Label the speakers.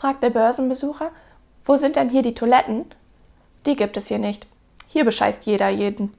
Speaker 1: fragt der Börsenbesucher. Wo sind denn hier die Toiletten? Die gibt es hier nicht. Hier bescheißt jeder jeden.